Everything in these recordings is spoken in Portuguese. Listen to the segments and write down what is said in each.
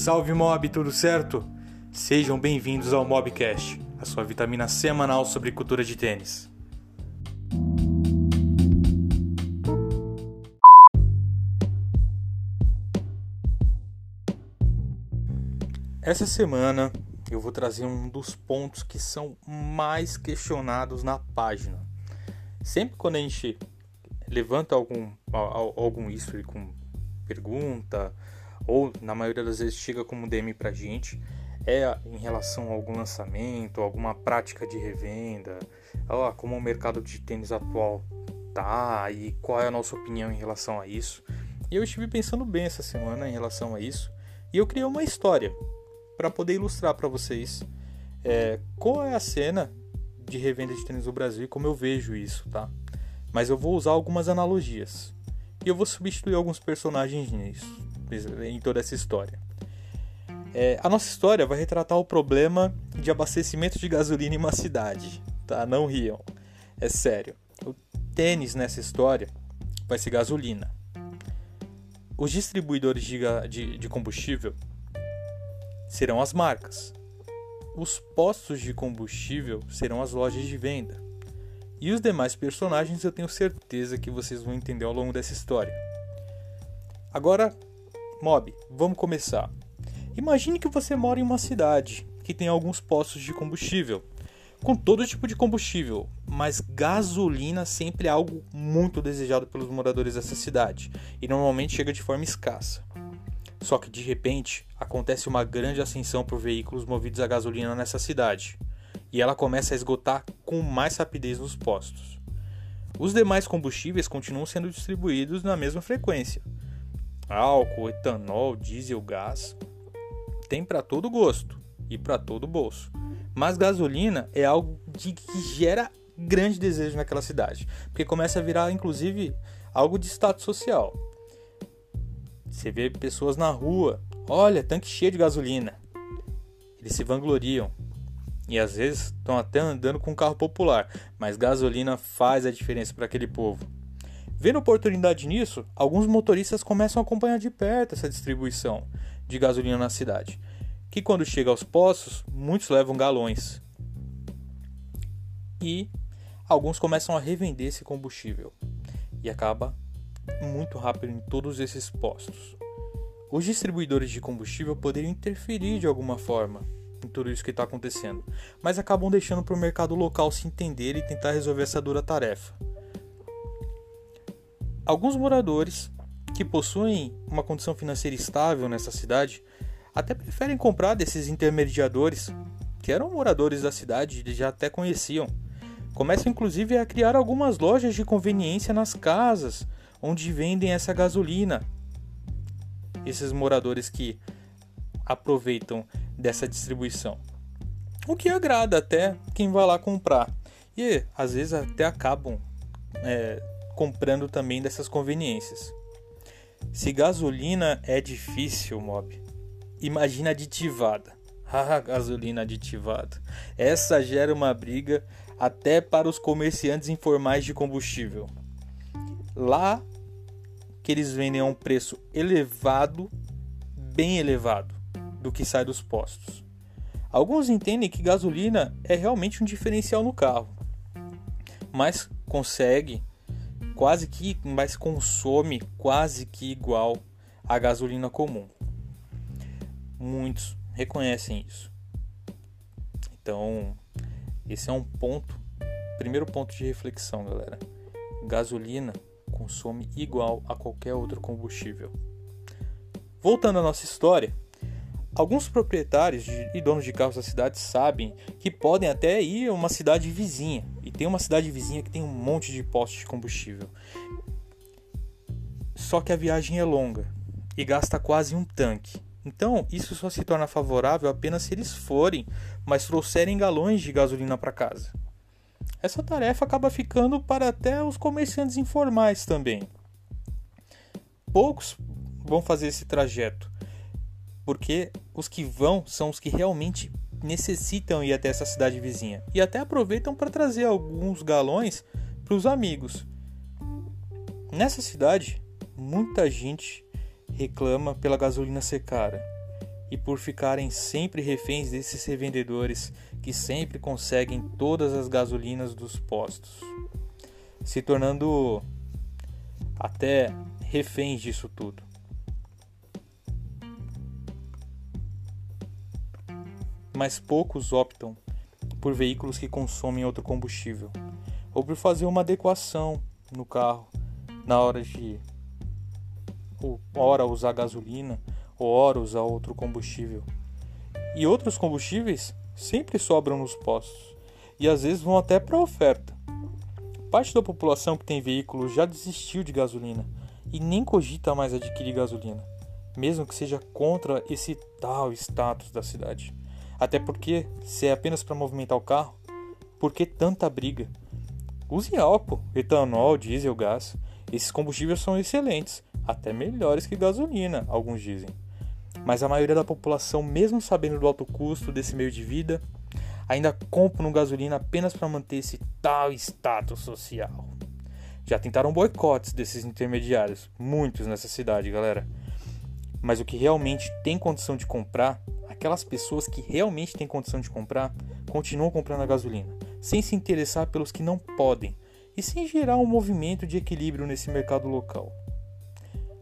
Salve Mob, tudo certo? Sejam bem-vindos ao Mobcast, a sua vitamina semanal sobre cultura de tênis. Essa semana eu vou trazer um dos pontos que são mais questionados na página. Sempre quando a gente levanta algum, algum history com pergunta, ou na maioria das vezes chega como DM pra gente, é em relação a algum lançamento, alguma prática de revenda, ó, como o mercado de tênis atual tá e qual é a nossa opinião em relação a isso. E eu estive pensando bem essa semana em relação a isso e eu criei uma história para poder ilustrar para vocês é, qual é a cena de revenda de tênis no Brasil e como eu vejo isso, tá? Mas eu vou usar algumas analogias e eu vou substituir alguns personagens nisso em toda essa história. É, a nossa história vai retratar o problema de abastecimento de gasolina em uma cidade, tá? Não riam, é sério. O tênis nessa história vai ser gasolina. Os distribuidores de, de, de combustível serão as marcas. Os postos de combustível serão as lojas de venda. E os demais personagens eu tenho certeza que vocês vão entender ao longo dessa história. Agora, Mob, vamos começar. Imagine que você mora em uma cidade que tem alguns postos de combustível, com todo tipo de combustível, mas gasolina sempre é algo muito desejado pelos moradores dessa cidade e normalmente chega de forma escassa. Só que de repente acontece uma grande ascensão por veículos movidos a gasolina nessa cidade e ela começa a esgotar com mais rapidez nos postos. Os demais combustíveis continuam sendo distribuídos na mesma frequência, álcool, etanol, diesel, gás. Tem para todo gosto e para todo bolso. Mas gasolina é algo de, que gera grande desejo naquela cidade, porque começa a virar inclusive algo de status social. Você vê pessoas na rua, olha, tanque cheio de gasolina. Eles se vangloriam. E às vezes estão até andando com um carro popular, mas gasolina faz a diferença para aquele povo. Vendo oportunidade nisso, alguns motoristas começam a acompanhar de perto essa distribuição de gasolina na cidade, que quando chega aos postos, muitos levam galões. E alguns começam a revender esse combustível e acaba muito rápido em todos esses postos. Os distribuidores de combustível poderiam interferir de alguma forma em tudo isso que está acontecendo, mas acabam deixando para o mercado local se entender e tentar resolver essa dura tarefa. Alguns moradores que possuem uma condição financeira estável nessa cidade até preferem comprar desses intermediadores que eram moradores da cidade e já até conheciam. Começam inclusive a criar algumas lojas de conveniência nas casas onde vendem essa gasolina. Esses moradores que aproveitam dessa distribuição. O que agrada até quem vai lá comprar. E às vezes até acabam é, comprando também dessas conveniências. Se gasolina é difícil, mob, imagina aditivada. Ah, gasolina aditivada. Essa gera uma briga até para os comerciantes informais de combustível. Lá que eles vendem a um preço elevado, bem elevado, do que sai dos postos. Alguns entendem que gasolina é realmente um diferencial no carro, mas consegue quase que, mas consome quase que igual à gasolina comum. Muitos reconhecem isso. Então, esse é um ponto, primeiro ponto de reflexão, galera. Gasolina consome igual a qualquer outro combustível. Voltando à nossa história, alguns proprietários e donos de carros da cidade sabem que podem até ir a uma cidade vizinha tem uma cidade vizinha que tem um monte de postos de combustível. Só que a viagem é longa e gasta quase um tanque. Então, isso só se torna favorável apenas se eles forem, mas trouxerem galões de gasolina para casa. Essa tarefa acaba ficando para até os comerciantes informais também. Poucos vão fazer esse trajeto, porque os que vão são os que realmente necessitam ir até essa cidade vizinha e até aproveitam para trazer alguns galões para os amigos. Nessa cidade, muita gente reclama pela gasolina ser cara e por ficarem sempre reféns desses revendedores que sempre conseguem todas as gasolinas dos postos, se tornando até reféns disso tudo. Mas poucos optam por veículos que consomem outro combustível ou por fazer uma adequação no carro na hora de ou hora usar gasolina ou hora usar outro combustível. E outros combustíveis sempre sobram nos postos e às vezes vão até para oferta. Parte da população que tem veículos já desistiu de gasolina e nem cogita mais adquirir gasolina, mesmo que seja contra esse tal status da cidade. Até porque, se é apenas para movimentar o carro, por que tanta briga? Use álcool, etanol, diesel, gás. Esses combustíveis são excelentes, até melhores que gasolina, alguns dizem. Mas a maioria da população, mesmo sabendo do alto custo desse meio de vida, ainda compra no gasolina apenas para manter esse tal status social. Já tentaram boicotes desses intermediários, muitos nessa cidade, galera. Mas o que realmente tem condição de comprar, aquelas pessoas que realmente têm condição de comprar, continuam comprando a gasolina, sem se interessar pelos que não podem e sem gerar um movimento de equilíbrio nesse mercado local.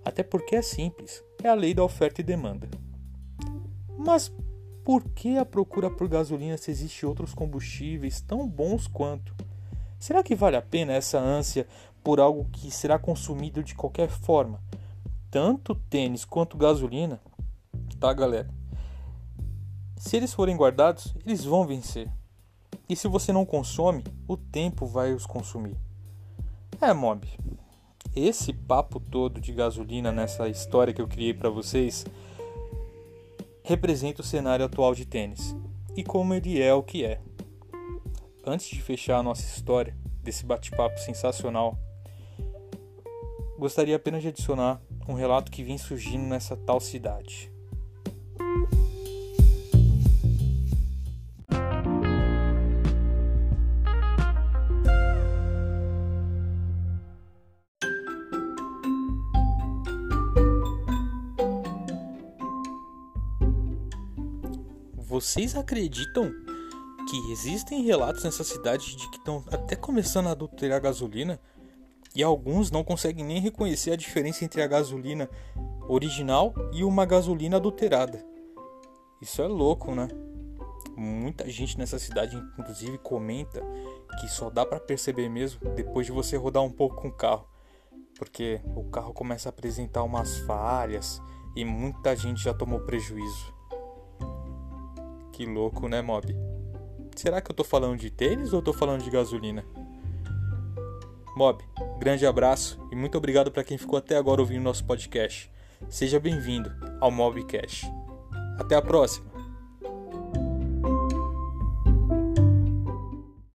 Até porque é simples, é a lei da oferta e demanda. Mas por que a procura por gasolina se existe outros combustíveis tão bons quanto? Será que vale a pena essa ânsia por algo que será consumido de qualquer forma? Tanto tênis quanto gasolina? Tá, galera? Se eles forem guardados, eles vão vencer. E se você não consome, o tempo vai os consumir. É, mob. Esse papo todo de gasolina nessa história que eu criei para vocês representa o cenário atual de tênis e como ele é o que é. Antes de fechar a nossa história desse bate-papo sensacional, gostaria apenas de adicionar um relato que vem surgindo nessa tal cidade. Vocês acreditam que existem relatos nessa cidade de que estão até começando a adulterar gasolina? E alguns não conseguem nem reconhecer a diferença entre a gasolina original e uma gasolina adulterada. Isso é louco, né? Muita gente nessa cidade, inclusive, comenta que só dá para perceber mesmo depois de você rodar um pouco com o carro, porque o carro começa a apresentar umas falhas e muita gente já tomou prejuízo. Que louco, né, Mob? Será que eu tô falando de tênis ou tô falando de gasolina? Mob, grande abraço e muito obrigado para quem ficou até agora ouvindo nosso podcast. Seja bem-vindo ao Mobcast. Até a próxima!